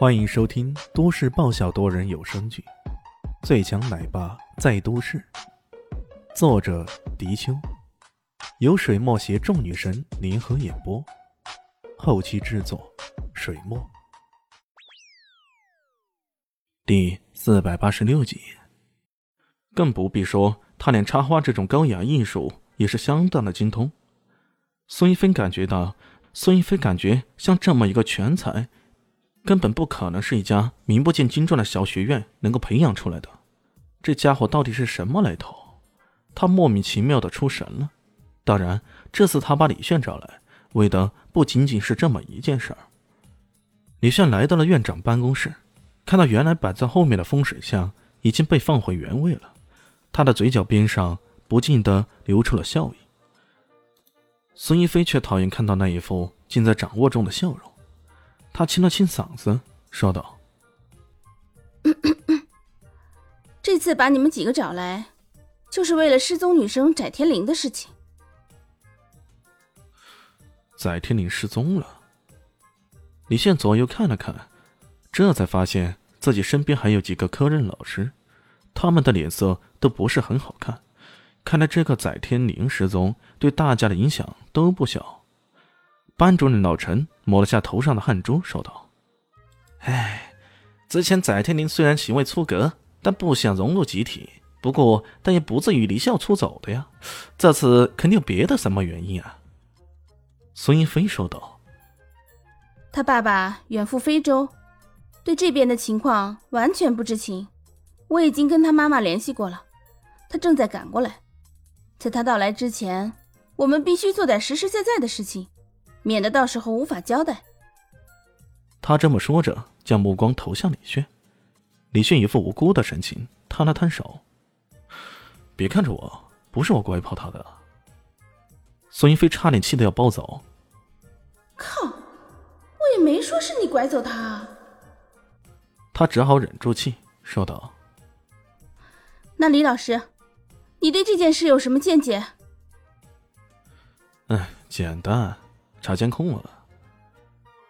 欢迎收听都市爆笑多人有声剧《最强奶爸在都市》，作者：迪秋，由水墨携众女神联合演播，后期制作：水墨。第四百八十六集，更不必说，他连插花这种高雅艺术也是相当的精通。孙一飞感觉到，孙一飞感觉像这么一个全才。根本不可能是一家名不见经传的小学院能够培养出来的。这家伙到底是什么来头？他莫名其妙的出神了。当然，这次他把李炫找来，为的不仅仅是这么一件事儿。李炫来到了院长办公室，看到原来摆在后面的风水像已经被放回原位了，他的嘴角边上不禁的流出了笑意。孙一飞却讨厌看到那一副尽在掌握中的笑容。他清了清嗓子，说道：“这次把你们几个找来，就是为了失踪女生翟天灵的事情。”翟天灵失踪了。李现左右看了看，这才发现自己身边还有几个科任老师，他们的脸色都不是很好看。看来这个翟天灵失踪对大家的影响都不小。班主任老陈抹了下头上的汗珠，说道：“哎，之前翟天临虽然行为出格，但不想融入集体。不过，但也不至于离校出走的呀。这次肯定有别的什么原因啊？”孙一飞说道：“他爸爸远赴非洲，对这边的情况完全不知情。我已经跟他妈妈联系过了，他正在赶过来。在他到来之前，我们必须做点实实在在的事情。”免得到时候无法交代。他这么说着，将目光投向李炫。李炫一副无辜的神情，摊了摊手：“别看着我，不是我拐跑他的。”孙一飞差点气得要暴走：“靠！我也没说是你拐走他啊。”他只好忍住气说道：“那李老师，你对这件事有什么见解？”“哎，简单。”查监控了，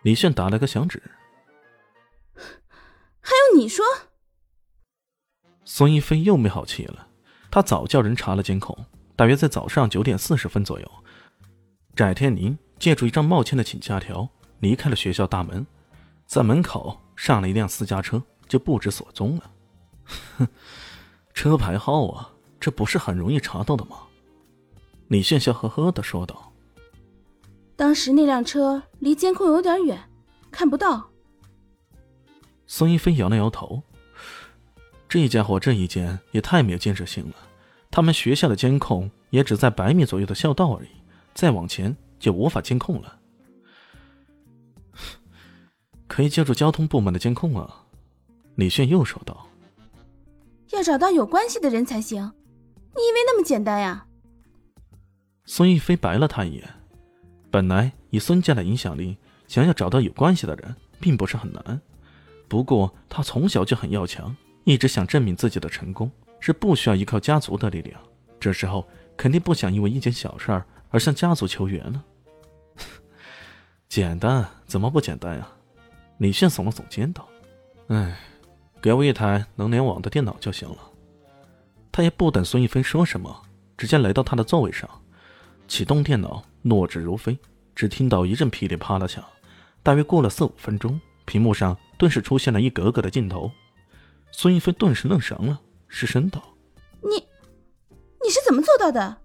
李炫打了个响指。还有你说？孙一飞又没好气了。他早叫人查了监控，大约在早上九点四十分左右，翟天宁借助一张冒签的请假条离开了学校大门，在门口上了一辆私家车，就不知所踪了。哼，车牌号啊，这不是很容易查到的吗？李炫笑呵呵的说道。当时那辆车离监控有点远，看不到。孙一飞摇了摇头，这家伙这一间也太没有建设性了。他们学校的监控也只在百米左右的校道而已，再往前就无法监控了。可以借助交通部门的监控啊，李炫又说道。要找到有关系的人才行，你以为那么简单呀？孙一飞白了他一眼。本来以孙家的影响力，想要找到有关系的人，并不是很难。不过他从小就很要强，一直想证明自己的成功是不需要依靠家族的力量。这时候肯定不想因为一件小事儿而向家族求援了。简单？怎么不简单呀？李炫耸了耸肩道：“哎，给我一台能联网的电脑就行了。”他也不等孙一飞说什么，直接来到他的座位上，启动电脑。落纸如飞，只听到一阵噼里啪啦响。大约过了四五分钟，屏幕上顿时出现了一格格的镜头。孙一飞顿时愣神了，失声道：“你，你是怎么做到的？”“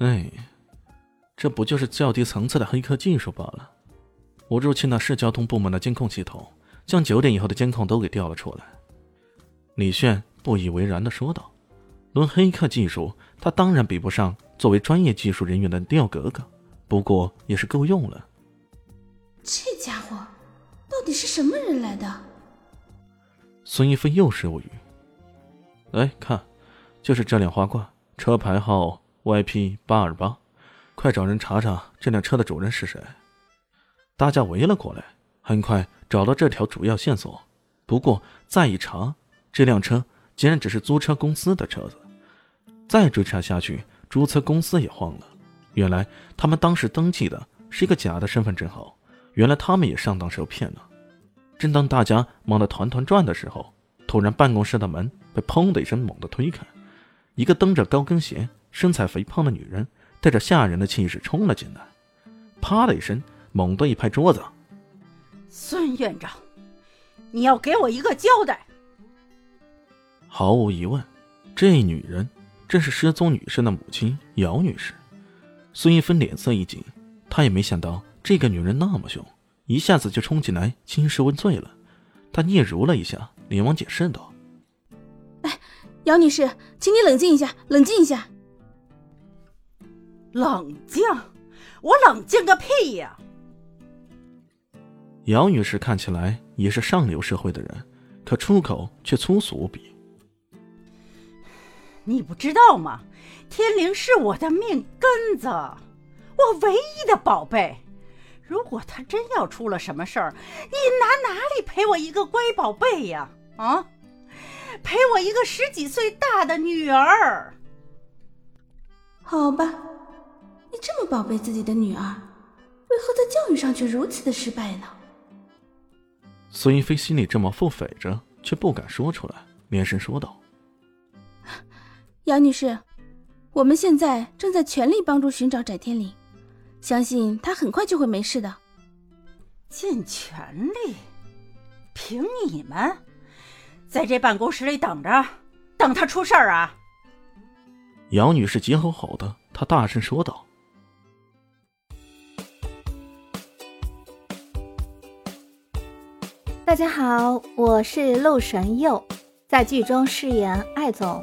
哎，这不就是较低层次的黑客技术罢了。我入侵了市交通部门的监控系统，将九点以后的监控都给调了出来。”李炫不以为然的说道：“论黑客技术，他当然比不上。”作为专业技术人员的吊格格，不过也是够用了。这家伙到底是什么人来的？孙一飞又是无语。哎，看，就是这辆花冠，车牌号 YP 八二八，快找人查查这辆车的主人是谁。大家围了过来，很快找到这条主要线索。不过再一查，这辆车竟然只是租车公司的车子。再追查下去。注册公司也慌了，原来他们当时登记的是一个假的身份证号，原来他们也上当受骗了。正当大家忙得团团转的时候，突然办公室的门被砰的一声猛地推开，一个蹬着高跟鞋、身材肥胖的女人带着吓人的气势冲了进来，啪的一声猛地一拍桌子：“孙院长，你要给我一个交代！”毫无疑问，这女人正是失踪女生的母亲姚女士。孙一芬脸色一紧，她也没想到这个女人那么凶。一下子就冲进来兴师问罪了，她嗫嚅了一下，连忙解释道：“哎，姚女士，请你冷静一下，冷静一下。冷静？我冷静个屁呀！”姚女士看起来也是上流社会的人，可出口却粗俗无比。你不知道吗？天灵是我的命根子，我唯一的宝贝。如果他真要出了什么事儿，你拿哪里赔我一个乖宝贝呀？啊，赔我一个十几岁大的女儿？好吧，你这么宝贝自己的女儿，为何在教育上却如此的失败呢？孙一飞心里这么腹诽着，却不敢说出来，连声说道：“姚女士，我们现在正在全力帮助寻找翟天临。”相信他很快就会没事的。尽全力？凭你们，在这办公室里等着，等他出事儿啊！杨女士急吼吼的，她大声说道：“大家好，我是陆神佑，在剧中饰演艾总